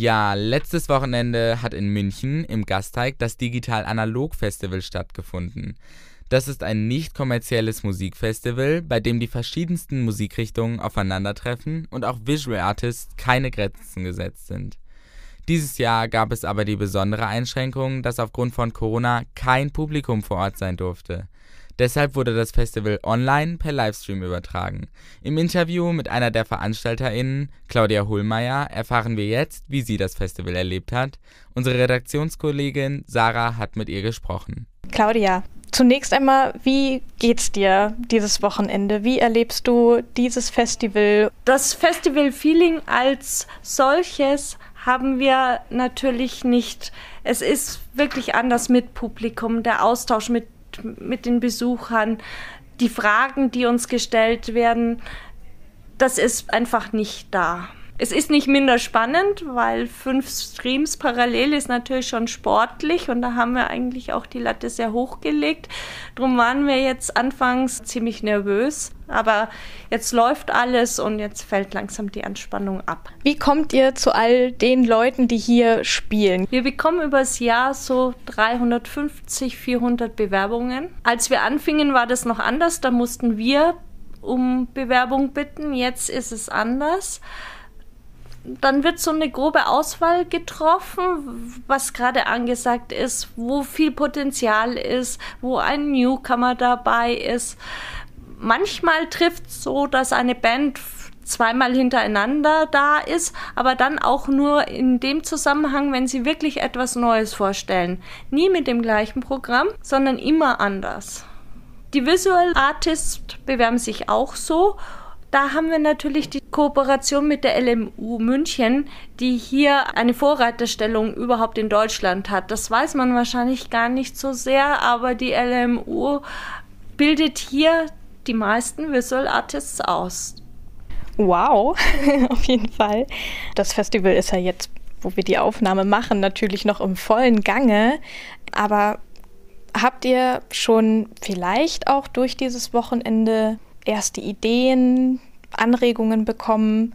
Ja, letztes Wochenende hat in München im Gasteig das Digital Analog Festival stattgefunden. Das ist ein nicht kommerzielles Musikfestival, bei dem die verschiedensten Musikrichtungen aufeinandertreffen und auch Visual Artists keine Grenzen gesetzt sind. Dieses Jahr gab es aber die besondere Einschränkung, dass aufgrund von Corona kein Publikum vor Ort sein durfte. Deshalb wurde das Festival online per Livestream übertragen. Im Interview mit einer der VeranstalterInnen, Claudia Hohlmeier, erfahren wir jetzt, wie sie das Festival erlebt hat. Unsere Redaktionskollegin Sarah hat mit ihr gesprochen. Claudia, zunächst einmal, wie geht's dir dieses Wochenende? Wie erlebst du dieses Festival? Das Festival-Feeling als solches haben wir natürlich nicht. Es ist wirklich anders mit Publikum, der Austausch mit mit den Besuchern, die Fragen, die uns gestellt werden, das ist einfach nicht da. Es ist nicht minder spannend, weil fünf Streams parallel ist natürlich schon sportlich und da haben wir eigentlich auch die Latte sehr hoch gelegt. Drum waren wir jetzt anfangs ziemlich nervös, aber jetzt läuft alles und jetzt fällt langsam die Anspannung ab. Wie kommt ihr zu all den Leuten, die hier spielen? Wir bekommen übers Jahr so 350, 400 Bewerbungen. Als wir anfingen, war das noch anders. Da mussten wir um Bewerbung bitten. Jetzt ist es anders dann wird so eine grobe Auswahl getroffen, was gerade angesagt ist, wo viel Potenzial ist, wo ein Newcomer dabei ist. Manchmal trifft es so, dass eine Band zweimal hintereinander da ist, aber dann auch nur in dem Zusammenhang, wenn sie wirklich etwas Neues vorstellen. Nie mit dem gleichen Programm, sondern immer anders. Die Visual Artists bewerben sich auch so da haben wir natürlich die Kooperation mit der LMU München, die hier eine Vorreiterstellung überhaupt in Deutschland hat. Das weiß man wahrscheinlich gar nicht so sehr, aber die LMU bildet hier die meisten Visual Artists aus. Wow, auf jeden Fall. Das Festival ist ja jetzt, wo wir die Aufnahme machen, natürlich noch im vollen Gange. Aber habt ihr schon vielleicht auch durch dieses Wochenende erste Ideen, Anregungen bekommen,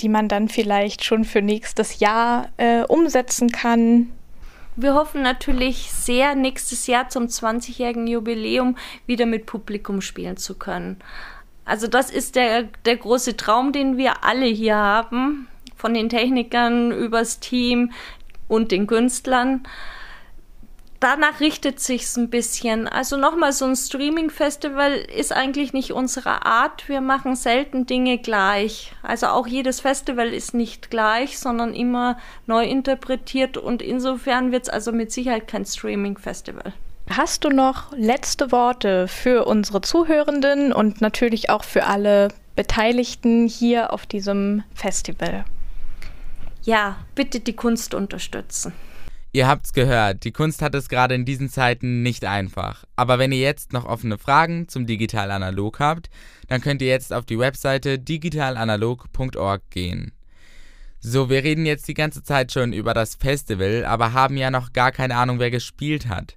die man dann vielleicht schon für nächstes Jahr äh, umsetzen kann? Wir hoffen natürlich sehr, nächstes Jahr zum 20-jährigen Jubiläum wieder mit Publikum spielen zu können. Also das ist der, der große Traum, den wir alle hier haben, von den Technikern übers Team und den Künstlern danach richtet sich's ein bisschen. Also nochmal, so ein Streaming-Festival ist eigentlich nicht unsere Art. Wir machen selten Dinge gleich. Also auch jedes Festival ist nicht gleich, sondern immer neu interpretiert und insofern wird's also mit Sicherheit kein Streaming-Festival. Hast du noch letzte Worte für unsere Zuhörenden und natürlich auch für alle Beteiligten hier auf diesem Festival? Ja, bitte die Kunst unterstützen. Ihr habt's gehört, die Kunst hat es gerade in diesen Zeiten nicht einfach. Aber wenn ihr jetzt noch offene Fragen zum Digital Analog habt, dann könnt ihr jetzt auf die Webseite digitalanalog.org gehen. So, wir reden jetzt die ganze Zeit schon über das Festival, aber haben ja noch gar keine Ahnung, wer gespielt hat.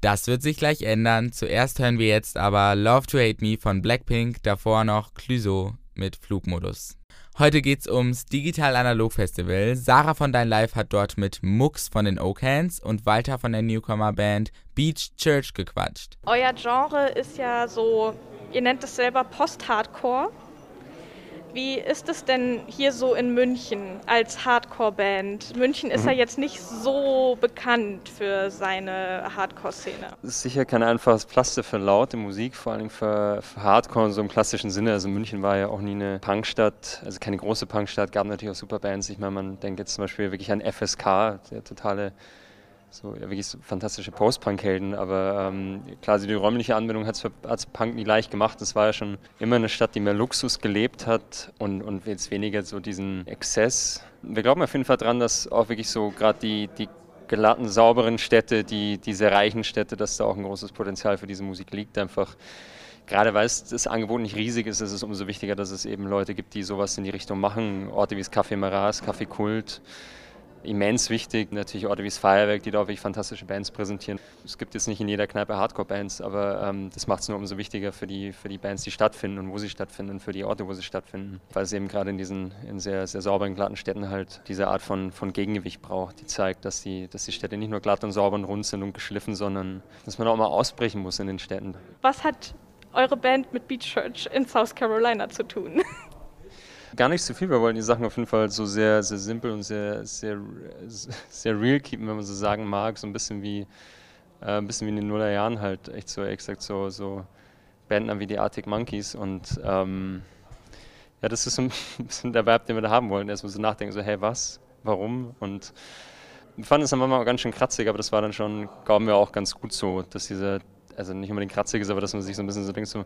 Das wird sich gleich ändern. Zuerst hören wir jetzt aber Love to Hate Me von Blackpink, davor noch Clouseau mit Flugmodus. Heute geht's ums Digital Analog Festival. Sarah von Dein Live hat dort mit Mux von den Oak Hands und Walter von der Newcomer Band Beach Church gequatscht. Euer Genre ist ja so, ihr nennt es selber Post-Hardcore. Wie ist es denn hier so in München als Hardcore-Band? München ist mhm. ja jetzt nicht so bekannt für seine Hardcore-Szene. Es ist sicher kein einfaches Pflaster für laute Musik, vor allem für, für, Hardcore in so im klassischen Sinne. Also München war ja auch nie eine Punkstadt, also keine große Punkstadt, gab natürlich auch super Bands. Ich meine, man denkt jetzt zum Beispiel wirklich an FSK, der totale so ja, wirklich so fantastische Post-Punk-Helden, aber ähm, klar, die räumliche Anbindung hat es Punk nie leicht gemacht. Das war ja schon immer eine Stadt, die mehr Luxus gelebt hat und, und jetzt weniger so diesen Exzess. Wir glauben auf jeden Fall dran, dass auch wirklich so gerade die, die glatten, sauberen Städte, die, diese reichen Städte, dass da auch ein großes Potenzial für diese Musik liegt. Einfach gerade weil das Angebot nicht riesig ist, ist es umso wichtiger, dass es eben Leute gibt, die sowas in die Richtung machen. Orte wie das Café Maras, Café Kult, immens wichtig. Natürlich Orte wie das Feuerwerk, die da wirklich fantastische Bands präsentieren. Es gibt jetzt nicht in jeder Kneipe Hardcore-Bands, aber ähm, das macht es nur umso wichtiger für die, für die Bands, die stattfinden und wo sie stattfinden, für die Orte, wo sie stattfinden. Weil es eben gerade in diesen in sehr, sehr sauberen, glatten Städten halt diese Art von, von Gegengewicht braucht, die zeigt, dass die, dass die Städte nicht nur glatt und sauber und rund sind und geschliffen, sondern dass man auch mal ausbrechen muss in den Städten. Was hat eure Band mit Beach Church in South Carolina zu tun? Gar nicht so viel. Wir wollen die Sachen auf jeden Fall so sehr, sehr simpel und sehr, sehr, sehr real keepen, wenn man so sagen mag. So ein bisschen wie, äh, ein bisschen wie in den Nullerjahren halt. Echt so, exakt so, so Bandnamen wie die Arctic Monkeys. Und ähm, ja, das ist so ein bisschen der Vibe, den wir da haben wollen. Erstmal so nachdenken, so, hey, was? Warum? Und wir fanden es dann manchmal ganz schön kratzig, aber das war dann schon, glauben wir, auch ganz gut so, dass dieser, also nicht unbedingt kratzig ist, aber dass man sich so ein bisschen so denkt, so,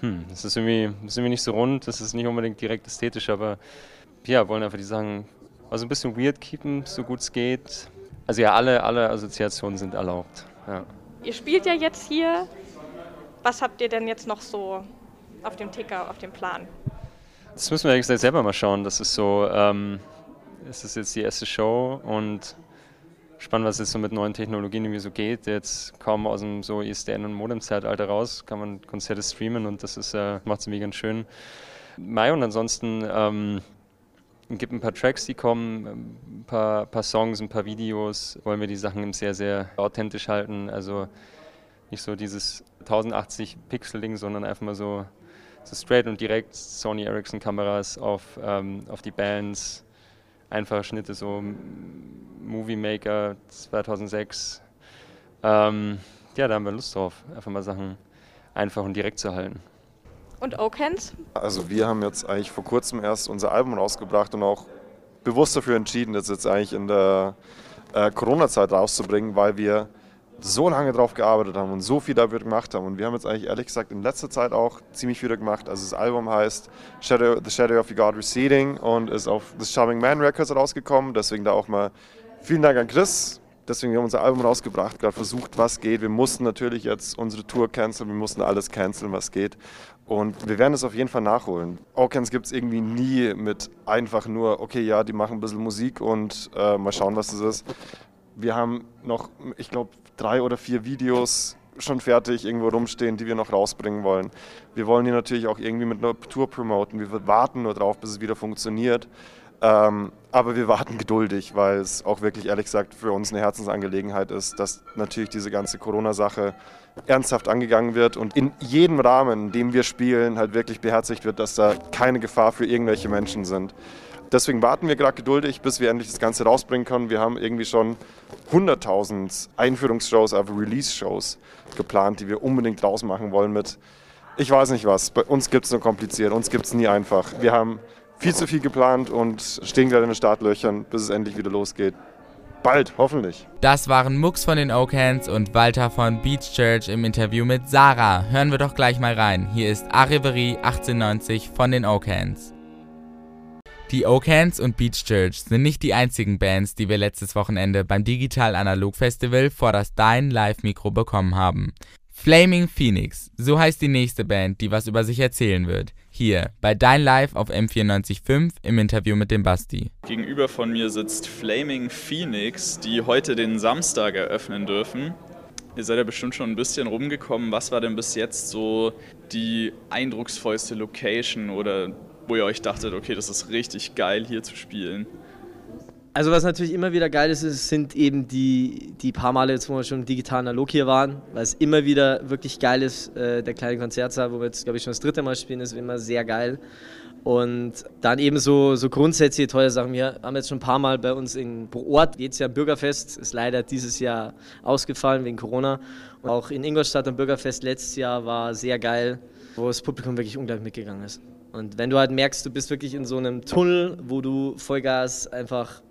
hm, das ist, irgendwie, das ist irgendwie nicht so rund, das ist nicht unbedingt direkt ästhetisch, aber ja, wollen einfach die Sachen also ein bisschen weird keepen, so gut es geht. Also ja, alle, alle Assoziationen sind erlaubt. Ja. Ihr spielt ja jetzt hier. Was habt ihr denn jetzt noch so auf dem Ticker, auf dem Plan? Das müssen wir gesagt selber mal schauen. Das ist so, ähm, es ist jetzt die erste Show und spannend, was jetzt so mit neuen Technologien irgendwie so geht. Jetzt kaum aus dem so ISDN- und Modem-Zeitalter raus, kann man Konzerte streamen und das äh, macht es irgendwie ganz schön. Mai und ansonsten ähm, gibt ein paar Tracks, die kommen, ein paar, paar, Songs, ein paar Videos. Wollen wir die Sachen sehr, sehr authentisch halten. Also nicht so dieses 1080 Pixel-Ding, sondern einfach mal so, so straight und direkt Sony Ericsson Kameras auf, ähm, auf die Bands. Einfache Schnitte, so Movie Maker 2006. Ähm, ja, da haben wir Lust drauf, einfach mal Sachen einfach und direkt zu halten. Und Okens? Also wir haben jetzt eigentlich vor kurzem erst unser Album rausgebracht und auch bewusst dafür entschieden, das jetzt eigentlich in der äh, Corona-Zeit rauszubringen, weil wir so lange drauf gearbeitet haben und so viel dafür gemacht haben. Und wir haben jetzt eigentlich ehrlich gesagt in letzter Zeit auch ziemlich viel gemacht. Also das Album heißt Shadow, The Shadow of the God Receding und ist auf The Charming Man Records rausgekommen. Deswegen da auch mal vielen Dank an Chris. Deswegen haben wir unser Album rausgebracht, gerade versucht, was geht. Wir mussten natürlich jetzt unsere Tour canceln, wir mussten alles canceln, was geht. Und wir werden es auf jeden Fall nachholen. Orkans gibt es irgendwie nie mit einfach nur, okay, ja, die machen ein bisschen Musik und äh, mal schauen, was das ist. Wir haben noch, ich glaube, drei oder vier Videos schon fertig irgendwo rumstehen, die wir noch rausbringen wollen. Wir wollen die natürlich auch irgendwie mit einer Tour promoten. Wir warten nur drauf, bis es wieder funktioniert. Ähm, aber wir warten geduldig, weil es auch wirklich ehrlich gesagt für uns eine Herzensangelegenheit ist, dass natürlich diese ganze Corona-Sache ernsthaft angegangen wird und in jedem Rahmen, in dem wir spielen, halt wirklich beherzigt wird, dass da keine Gefahr für irgendwelche Menschen sind. Deswegen warten wir gerade geduldig, bis wir endlich das Ganze rausbringen können. Wir haben irgendwie schon 100.000 Einführungsshows, also Release-Shows geplant, die wir unbedingt rausmachen wollen mit, ich weiß nicht was, bei uns gibt es nur kompliziert, uns gibt es nie einfach. Wir haben viel zu viel geplant und stehen gerade in den Startlöchern, bis es endlich wieder losgeht. Bald, hoffentlich. Das waren Mux von den Oakhans und Walter von Beach Church im Interview mit Sarah. Hören wir doch gleich mal rein. Hier ist Arriverie 1890 von den Oakhans. Die Oakhans und Beach Church sind nicht die einzigen Bands, die wir letztes Wochenende beim Digital Analog Festival vor das Dein Live-Mikro bekommen haben. Flaming Phoenix, so heißt die nächste Band, die was über sich erzählen wird. Hier bei Dein Live auf M945 im Interview mit dem Basti. Gegenüber von mir sitzt Flaming Phoenix, die heute den Samstag eröffnen dürfen. Ihr seid ja bestimmt schon ein bisschen rumgekommen. Was war denn bis jetzt so die eindrucksvollste Location oder wo ihr euch dachtet, okay, das ist richtig geil hier zu spielen? Also was natürlich immer wieder geil ist, sind eben die, die paar Male, jetzt, wo wir schon digital analog hier waren, weil es immer wieder wirklich geil ist. Äh, der kleine Konzertsaal, wo wir jetzt, glaube ich, schon das dritte Mal spielen, ist immer sehr geil. Und dann eben so, so grundsätzliche tolle Sachen. Wir haben jetzt schon ein paar Mal bei uns in Ort, jetzt ja Bürgerfest, ist leider dieses Jahr ausgefallen wegen Corona. Und auch in Ingolstadt am Bürgerfest letztes Jahr war sehr geil, wo das Publikum wirklich unglaublich mitgegangen ist. Und wenn du halt merkst, du bist wirklich in so einem Tunnel, wo du Vollgas einfach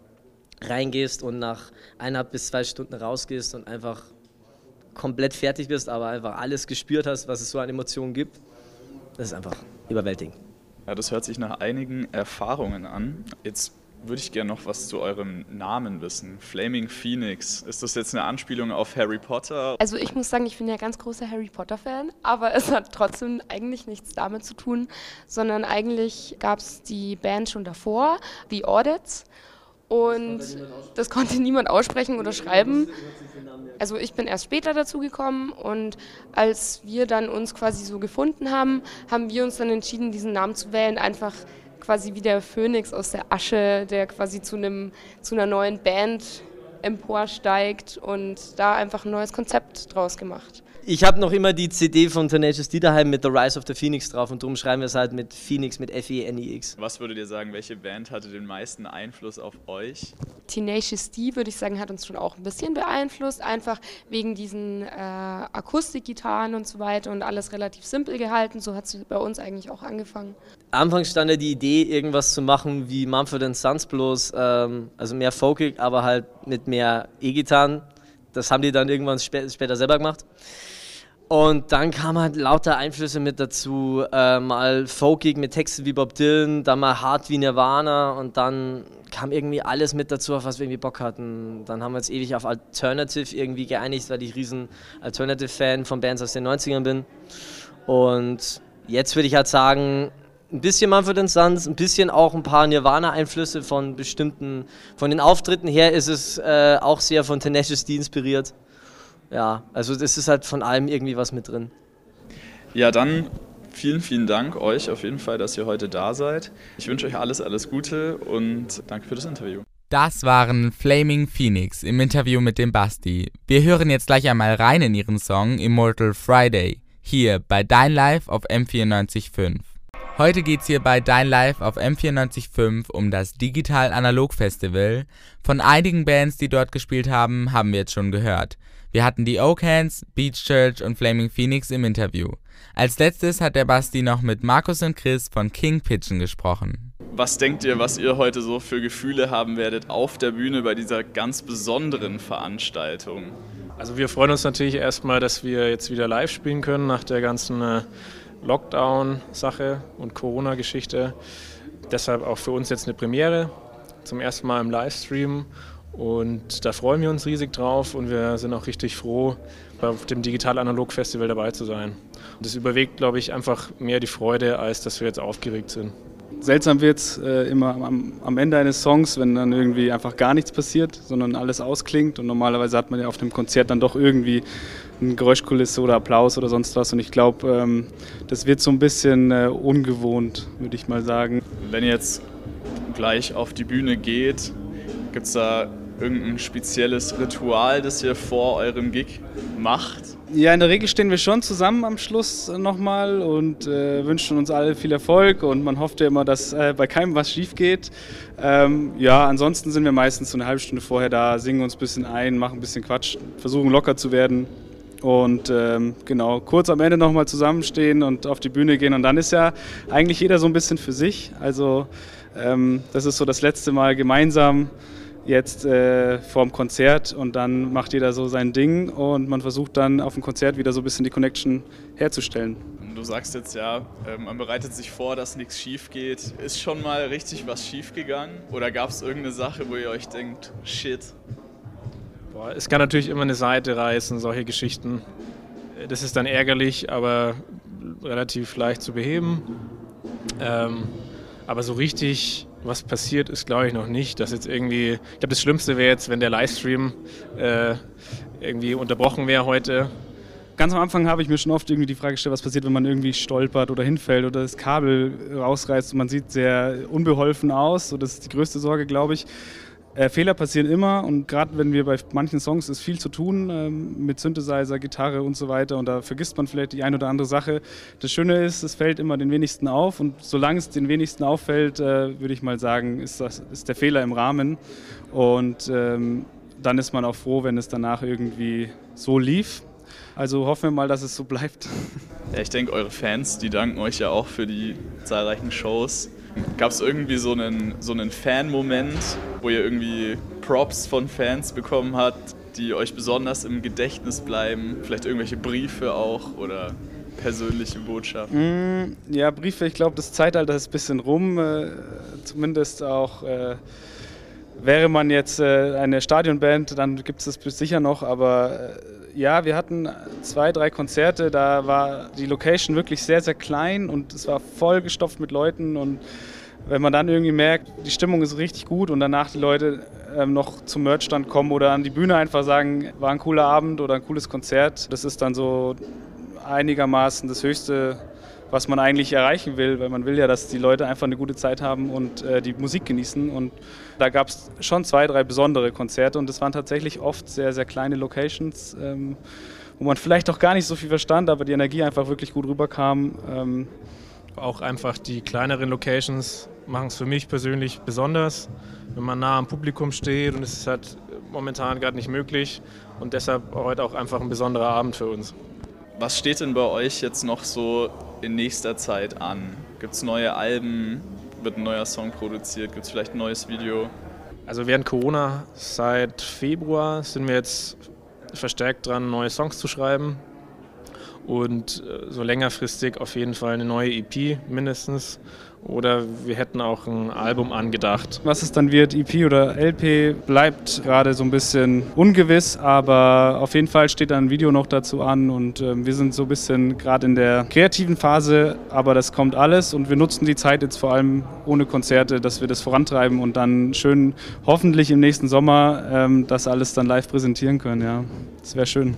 reingehst und nach eineinhalb bis zwei Stunden rausgehst und einfach komplett fertig bist, aber einfach alles gespürt hast, was es so an Emotionen gibt, das ist einfach überwältigend. Ja, das hört sich nach einigen Erfahrungen an. Jetzt würde ich gerne noch was zu eurem Namen wissen. Flaming Phoenix. Ist das jetzt eine Anspielung auf Harry Potter? Also ich muss sagen, ich bin ja ganz großer Harry Potter-Fan, aber es hat trotzdem eigentlich nichts damit zu tun, sondern eigentlich gab es die Band schon davor, The Audits. Und das konnte niemand aussprechen oder schreiben. Also ich bin erst später dazu gekommen und als wir dann uns quasi so gefunden haben, haben wir uns dann entschieden, diesen Namen zu wählen, einfach quasi wie der Phönix aus der Asche, der quasi zu einem zu einer neuen Band emporsteigt und da einfach ein neues Konzept draus gemacht. Ich habe noch immer die CD von Tenacious D daheim mit The Rise of the Phoenix drauf und darum schreiben wir es halt mit Phoenix mit F-E-N-I-X. Was würdet ihr sagen, welche Band hatte den meisten Einfluss auf euch? Tenacious D, würde ich sagen, hat uns schon auch ein bisschen beeinflusst, einfach wegen diesen äh, Akustikgitarren und so weiter und alles relativ simpel gehalten. So hat es bei uns eigentlich auch angefangen. Anfangs stand ja die Idee, irgendwas zu machen wie Mumford Sons bloß, ähm, also mehr folkig, aber halt mit mehr E-Gitarren. Das haben die dann irgendwann spä später selber gemacht. Und dann kamen halt lauter Einflüsse mit dazu, äh, mal folkig mit Texten wie Bob Dylan, dann mal hart wie Nirvana und dann kam irgendwie alles mit dazu, auf was wir irgendwie Bock hatten. Dann haben wir uns ewig auf Alternative irgendwie geeinigt, weil ich riesen Alternative-Fan von Bands aus den 90ern bin. Und jetzt würde ich halt sagen, ein bisschen Manfred Sons, ein bisschen auch ein paar Nirvana-Einflüsse von bestimmten, von den Auftritten her ist es äh, auch sehr von Tenacious D inspiriert ja, also es ist halt von allem irgendwie was mit drin. Ja, dann vielen, vielen Dank euch auf jeden Fall, dass ihr heute da seid. Ich wünsche euch alles, alles Gute und danke für das Interview. Das waren Flaming Phoenix im Interview mit dem Basti. Wir hören jetzt gleich einmal rein in ihren Song Immortal Friday, hier bei Dein Live auf M945. Heute geht's hier bei Dein Live auf M945 um das Digital Analog Festival. Von einigen Bands, die dort gespielt haben, haben wir jetzt schon gehört. Wir hatten die Oak Hands, Beach Church und Flaming Phoenix im Interview. Als letztes hat der Basti noch mit Markus und Chris von King Pigeon gesprochen. Was denkt ihr, was ihr heute so für Gefühle haben werdet auf der Bühne bei dieser ganz besonderen Veranstaltung? Also wir freuen uns natürlich erstmal, dass wir jetzt wieder live spielen können nach der ganzen äh, Lockdown-Sache und Corona-Geschichte. Deshalb auch für uns jetzt eine Premiere, zum ersten Mal im Livestream und da freuen wir uns riesig drauf und wir sind auch richtig froh, auf dem Digital-Analog-Festival dabei zu sein. Und es überwiegt, glaube ich, einfach mehr die Freude, als dass wir jetzt aufgeregt sind. Seltsam wird es äh, immer am, am, Ende eines Songs, wenn dann irgendwie einfach gar nichts passiert, sondern alles ausklingt. Und normalerweise hat man ja auf dem Konzert dann doch irgendwie eine Geräuschkulisse oder Applaus oder sonst was. Und ich glaube, ähm, das wird so ein bisschen äh, ungewohnt, würde ich mal sagen. Wenn ihr jetzt gleich auf die Bühne geht, gibt es da irgendein spezielles Ritual, das ihr vor eurem Gig macht? Ja, in der Regel stehen wir schon zusammen am Schluss nochmal und äh, wünschen uns alle viel Erfolg und man hofft ja immer, dass äh, bei keinem was schief geht. Ähm, ja, ansonsten sind wir meistens so eine halbe Stunde vorher da, singen uns ein bisschen ein, machen ein bisschen Quatsch, versuchen locker zu werden und ähm, genau, kurz am Ende nochmal zusammenstehen und auf die Bühne gehen und dann ist ja eigentlich jeder so ein bisschen für sich. Also ähm, das ist so das letzte Mal gemeinsam jetzt äh, vorm Konzert und dann macht jeder so sein Ding und man versucht dann auf dem Konzert wieder so ein bisschen die Connection herzustellen. Du sagst jetzt ja, äh, man bereitet sich vor, dass nichts schief geht. Ist schon mal richtig was schief gegangen? Oder gab es irgendeine Sache, wo ihr euch denkt, shit? Boah, es kann natürlich immer eine Seite reißen, solche Geschichten. Das ist dann ärgerlich, aber relativ leicht zu beheben. Ähm, aber so richtig was passiert ist, glaube ich noch nicht. Dass jetzt irgendwie, ich glaube, das Schlimmste wäre jetzt, wenn der Livestream äh, irgendwie unterbrochen wäre heute. Ganz am Anfang habe ich mir schon oft irgendwie die Frage gestellt, was passiert, wenn man irgendwie stolpert oder hinfällt oder das Kabel rausreißt und man sieht sehr unbeholfen aus. So, das ist die größte Sorge, glaube ich. Äh, Fehler passieren immer und gerade wenn wir bei manchen Songs ist viel zu tun ähm, mit Synthesizer, Gitarre und so weiter und da vergisst man vielleicht die eine oder andere Sache. Das Schöne ist, es fällt immer den wenigsten auf und solange es den wenigsten auffällt, äh, würde ich mal sagen, ist, das, ist der Fehler im Rahmen und ähm, dann ist man auch froh, wenn es danach irgendwie so lief. Also hoffen wir mal, dass es so bleibt. Ja, ich denke, eure Fans, die danken euch ja auch für die zahlreichen Shows. Gab es irgendwie so einen, so einen Fan-Moment, wo ihr irgendwie Props von Fans bekommen habt, die euch besonders im Gedächtnis bleiben? Vielleicht irgendwelche Briefe auch oder persönliche Botschaften? Mm, ja, Briefe, ich glaube, das Zeitalter ist ein bisschen rum. Äh, zumindest auch äh, wäre man jetzt äh, eine Stadionband, dann gibt es das sicher noch, aber äh, ja, wir hatten zwei, drei Konzerte, da war die Location wirklich sehr, sehr klein und es war vollgestopft mit Leuten. Und wenn man dann irgendwie merkt, die Stimmung ist richtig gut und danach die Leute ähm, noch zum Merchstand kommen oder an die Bühne einfach sagen, war ein cooler Abend oder ein cooles Konzert, das ist dann so einigermaßen das Höchste, was man eigentlich erreichen will, weil man will ja, dass die Leute einfach eine gute Zeit haben und äh, die Musik genießen. Und da gab es schon zwei, drei besondere Konzerte und es waren tatsächlich oft sehr, sehr kleine Locations, ähm, wo man vielleicht auch gar nicht so viel verstand, aber die Energie einfach wirklich gut rüberkam. Ähm, auch einfach die kleineren Locations machen es für mich persönlich besonders, wenn man nah am Publikum steht und es ist halt momentan gerade nicht möglich und deshalb heute auch einfach ein besonderer Abend für uns. Was steht denn bei euch jetzt noch so in nächster Zeit an? Gibt es neue Alben? Wird ein neuer Song produziert? Gibt es vielleicht ein neues Video? Also während Corona seit Februar sind wir jetzt verstärkt dran, neue Songs zu schreiben und äh, so längerfristig auf jeden Fall eine neue EP mindestens. Oder wir hätten auch ein Album angedacht. Was es dann wird, EP oder LP, bleibt gerade so ein bisschen ungewiss, aber auf jeden Fall steht ein Video noch dazu an und äh, wir sind so ein bisschen gerade in der kreativen Phase, aber das kommt alles und wir nutzen die Zeit jetzt vor allem ohne Konzerte, dass wir das vorantreiben und dann schön hoffentlich im nächsten Sommer ähm, das alles dann live präsentieren können. Ja, das wäre schön.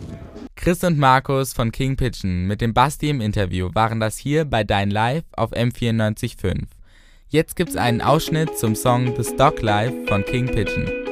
Chris und Markus von King Pigeon mit dem Basti im Interview waren das hier bei Dein Live auf M94.5. Jetzt gibt's einen Ausschnitt zum Song The Stock Life von King Pigeon.